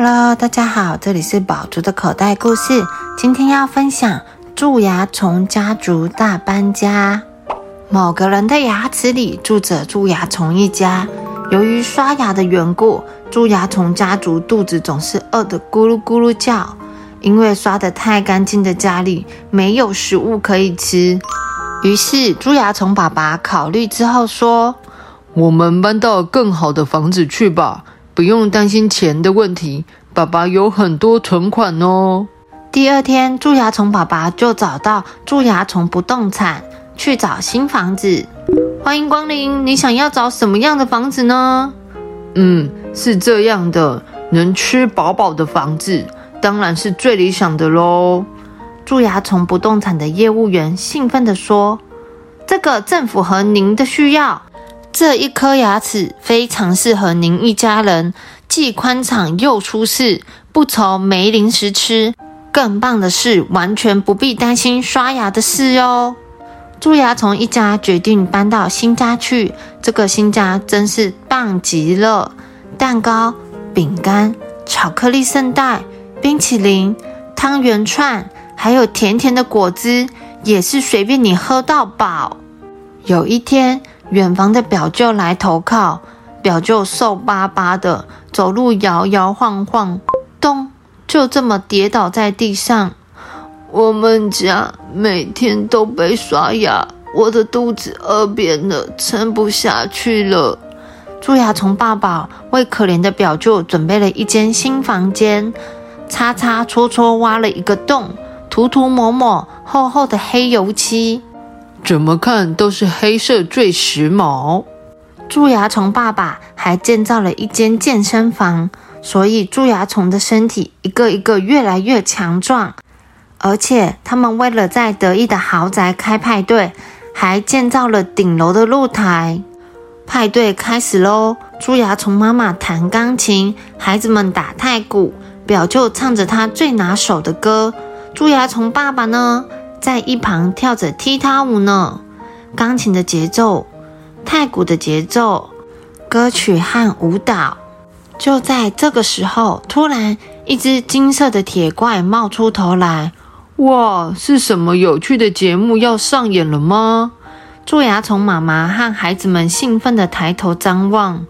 Hello，大家好，这里是宝竹的口袋故事。今天要分享蛀牙虫家族大搬家。某个人的牙齿里住着蛀牙虫一家。由于刷牙的缘故，蛀牙虫家族肚子总是饿得咕噜咕噜叫。因为刷得太干净的家里没有食物可以吃，于是蛀牙虫爸爸考虑之后说：“我们搬到更好的房子去吧。”不用担心钱的问题，爸爸有很多存款哦。第二天，蛀牙虫爸爸就找到蛀牙虫不动产去找新房子。欢迎光临，你想要找什么样的房子呢？嗯，是这样的，能吃饱饱的房子当然是最理想的喽。蛀牙虫不动产的业务员兴奋地说：“这个正符合您的需要。”这一颗牙齿非常适合您一家人，既宽敞又舒适，不愁没零食吃。更棒的是，完全不必担心刷牙的事哟。蛀牙虫一家决定搬到新家去，这个新家真是棒极了！蛋糕、饼干、巧克力圣代、冰淇淋、汤圆串，还有甜甜的果汁，也是随便你喝到饱。有一天。远房的表舅来投靠，表舅瘦巴巴的，走路摇摇晃晃，咚，就这么跌倒在地上。我们家每天都被刷牙，我的肚子饿扁了，撑不下去了。蛀牙虫爸爸为可怜的表舅准备了一间新房间，擦擦搓搓挖了一个洞，涂涂抹抹厚厚的黑油漆。怎么看都是黑色最时髦。蛀牙虫爸爸还建造了一间健身房，所以蛀牙虫的身体一个一个越来越强壮。而且他们为了在得意的豪宅开派对，还建造了顶楼的露台。派对开始喽！蛀牙虫妈妈弹钢琴，孩子们打太鼓，表舅唱着他最拿手的歌。蛀牙虫爸爸呢？在一旁跳着踢踏舞呢，钢琴的节奏，太鼓的节奏，歌曲和舞蹈。就在这个时候，突然一只金色的铁怪冒出头来。哇，是什么有趣的节目要上演了吗？蛀牙虫妈妈和孩子们兴奋地抬头张望。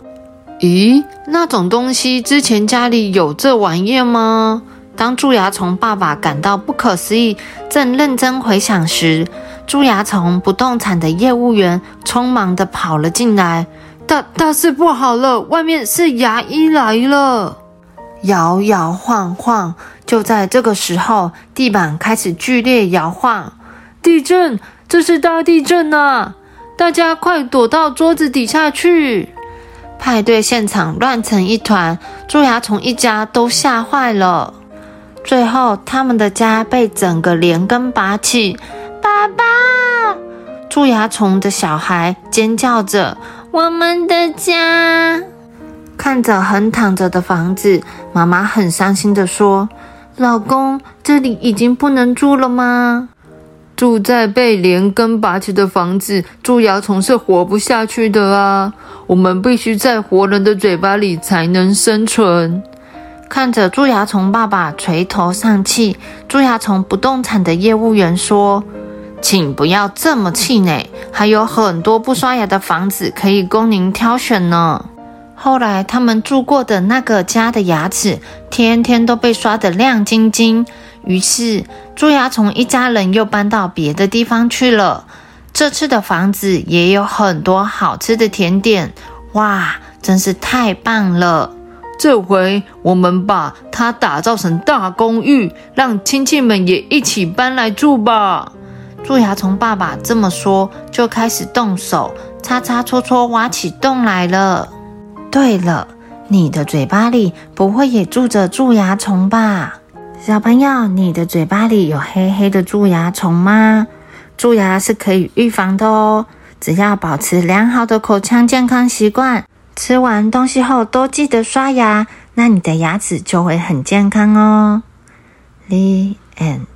咦，那种东西之前家里有这玩意吗？当蛀牙虫爸爸感到不可思议，正认真回想时，蛀牙虫不动产的业务员匆忙地跑了进来。大大事不好了，外面是牙医来了！摇摇晃晃，就在这个时候，地板开始剧烈摇晃。地震！这是大地震啊！大家快躲到桌子底下去！派对现场乱成一团，蛀牙虫一家都吓坏了。最后，他们的家被整个连根拔起。爸爸，蛀牙虫的小孩尖叫着：“我们的家！”看着横躺着的房子，妈妈很伤心的说：“老公，这里已经不能住了吗？”住在被连根拔起的房子，蛀牙虫是活不下去的啊！我们必须在活人的嘴巴里才能生存。看着蛀牙虫爸爸垂头丧气，蛀牙虫不动产的业务员说：“请不要这么气馁，还有很多不刷牙的房子可以供您挑选呢。”后来，他们住过的那个家的牙齿天天都被刷得亮晶晶。于是，蛀牙虫一家人又搬到别的地方去了。这次的房子也有很多好吃的甜点，哇，真是太棒了！这回我们把它打造成大公寓，让亲戚们也一起搬来住吧。蛀牙虫爸爸这么说，就开始动手，擦擦搓搓，挖起洞来了。对了，你的嘴巴里不会也住着蛀牙虫吧？小朋友，你的嘴巴里有黑黑的蛀牙虫吗？蛀牙是可以预防的哦，只要保持良好的口腔健康习惯。吃完东西后都记得刷牙，那你的牙齿就会很健康哦。The end.